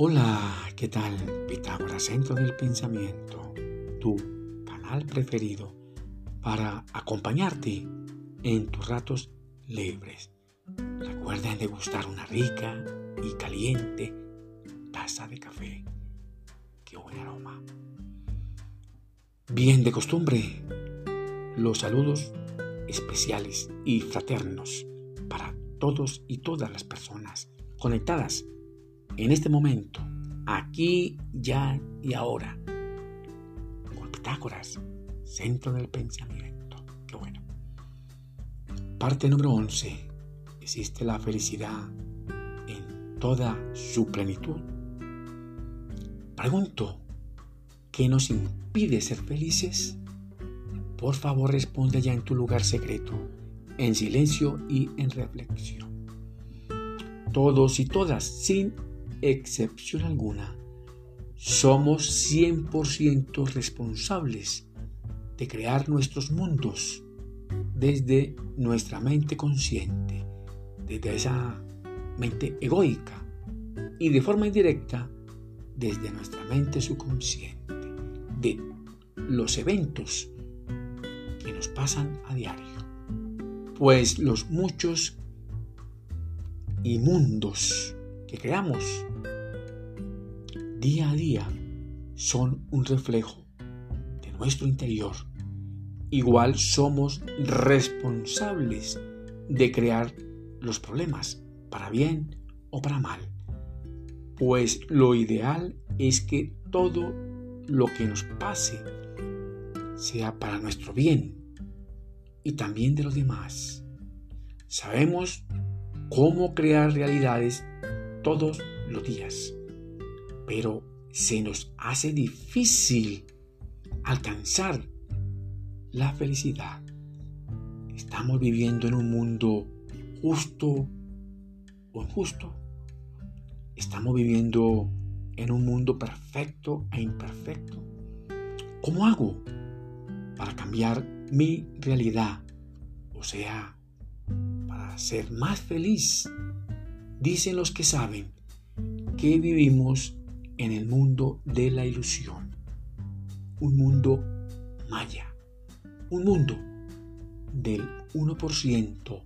Hola, ¿qué tal? Pitágoras, Centro del Pensamiento, tu canal preferido para acompañarte en tus ratos libres. Recuerda degustar una rica y caliente taza de café. Qué buen aroma. Bien de costumbre, los saludos especiales y fraternos para todos y todas las personas conectadas en este momento, aquí, ya y ahora, con Pitágoras, centro del pensamiento. Qué bueno. Parte número 11. ¿Existe la felicidad en toda su plenitud? Pregunto, ¿qué nos impide ser felices? Por favor, responde ya en tu lugar secreto, en silencio y en reflexión. Todos y todas, sin excepción alguna, somos 100% responsables de crear nuestros mundos desde nuestra mente consciente, desde esa mente egoica y de forma indirecta desde nuestra mente subconsciente, de los eventos que nos pasan a diario. Pues los muchos y mundos que creamos día a día son un reflejo de nuestro interior. Igual somos responsables de crear los problemas, para bien o para mal. Pues lo ideal es que todo lo que nos pase sea para nuestro bien y también de los demás. Sabemos cómo crear realidades todos los días, pero se nos hace difícil alcanzar la felicidad. Estamos viviendo en un mundo justo o injusto. Estamos viviendo en un mundo perfecto e imperfecto. ¿Cómo hago para cambiar mi realidad? O sea, para ser más feliz Dicen los que saben que vivimos en el mundo de la ilusión, un mundo maya, un mundo del 1%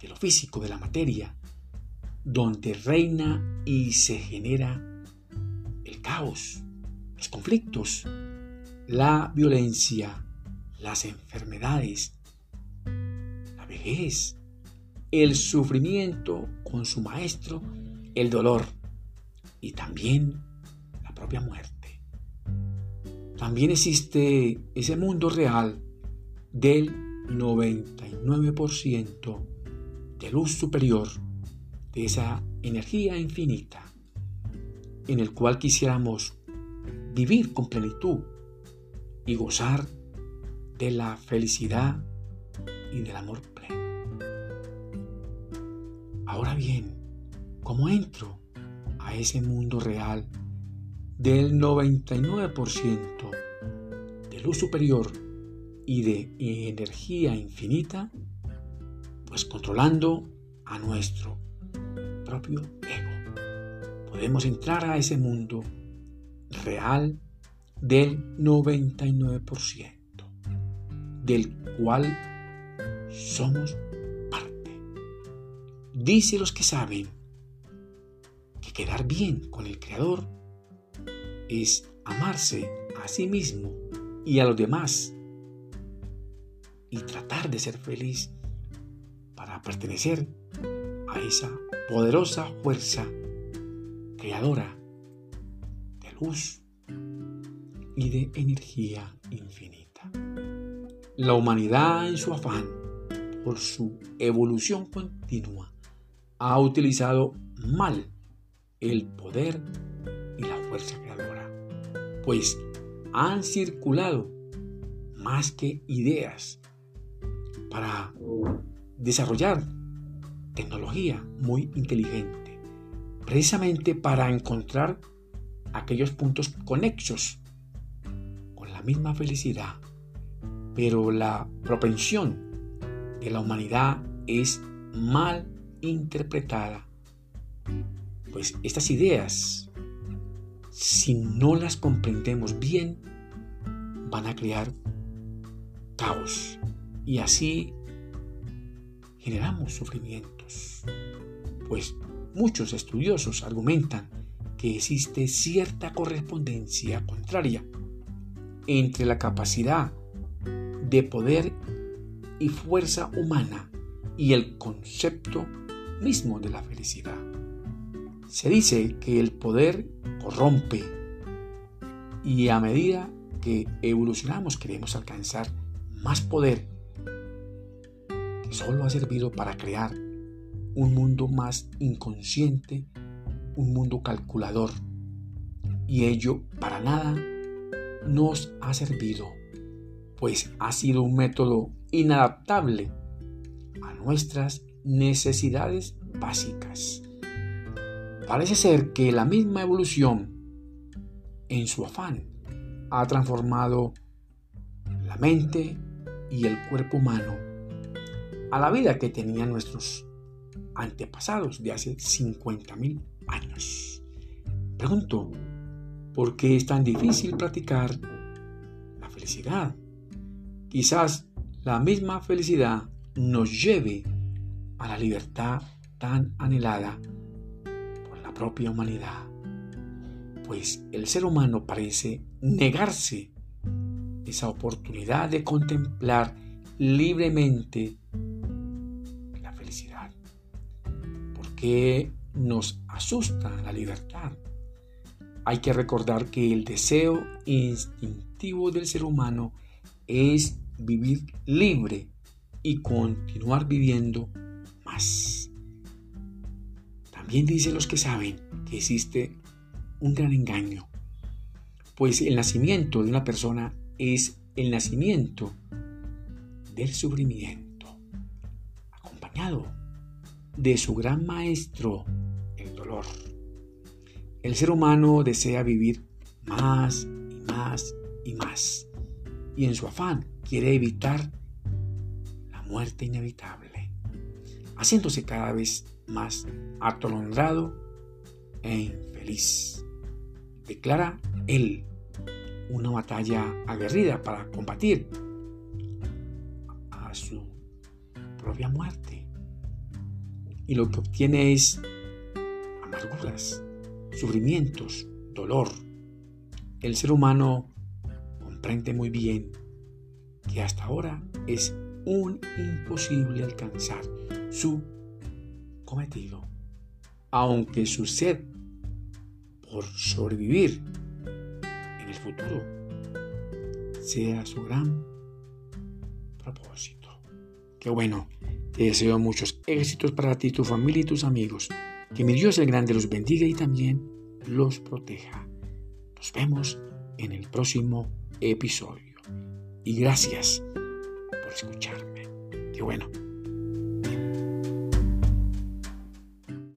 de lo físico, de la materia, donde reina y se genera el caos, los conflictos, la violencia, las enfermedades, la vejez, el sufrimiento con su maestro, el dolor y también la propia muerte. También existe ese mundo real del 99% de luz superior, de esa energía infinita, en el cual quisiéramos vivir con plenitud y gozar de la felicidad y del amor Ahora bien, ¿cómo entro a ese mundo real del 99% de luz superior y de energía infinita? Pues controlando a nuestro propio ego. Podemos entrar a ese mundo real del 99%, del cual somos Dice los que saben que quedar bien con el Creador es amarse a sí mismo y a los demás y tratar de ser feliz para pertenecer a esa poderosa fuerza creadora de luz y de energía infinita. La humanidad en su afán por su evolución continua ha utilizado mal el poder y la fuerza creadora, pues han circulado más que ideas para desarrollar tecnología muy inteligente, precisamente para encontrar aquellos puntos conexos con la misma felicidad, pero la propensión de la humanidad es mal interpretada, pues estas ideas si no las comprendemos bien, van a crear caos y así generamos sufrimientos. Pues muchos estudiosos argumentan que existe cierta correspondencia contraria entre la capacidad de poder y fuerza humana y el concepto mismo de la felicidad. Se dice que el poder corrompe y a medida que evolucionamos queremos alcanzar más poder solo ha servido para crear un mundo más inconsciente, un mundo calculador. Y ello para nada nos ha servido, pues ha sido un método inadaptable a nuestras necesidades básicas. Parece ser que la misma evolución, en su afán, ha transformado la mente y el cuerpo humano a la vida que tenían nuestros antepasados de hace 50.000 años. Pregunto, ¿por qué es tan difícil practicar la felicidad? Quizás la misma felicidad nos lleve a la libertad tan anhelada por la propia humanidad, pues el ser humano parece negarse esa oportunidad de contemplar libremente la felicidad. Porque nos asusta la libertad. Hay que recordar que el deseo instintivo del ser humano es vivir libre y continuar viviendo También dicen los que saben que existe un gran engaño, pues el nacimiento de una persona es el nacimiento del sufrimiento, acompañado de su gran maestro, el dolor. El ser humano desea vivir más y más y más, y en su afán quiere evitar la muerte inevitable, haciéndose cada vez más atolondrado e infeliz. Declara él una batalla aguerrida para combatir a su propia muerte. Y lo que obtiene es amarguras, sufrimientos, dolor. El ser humano comprende muy bien que hasta ahora es un imposible alcanzar su cometido, aunque su sed por sobrevivir futuro sea su gran propósito. Qué bueno, te deseo muchos éxitos para ti, tu familia y tus amigos. Que mi Dios el Grande los bendiga y también los proteja. Nos vemos en el próximo episodio. Y gracias por escucharme. Qué bueno.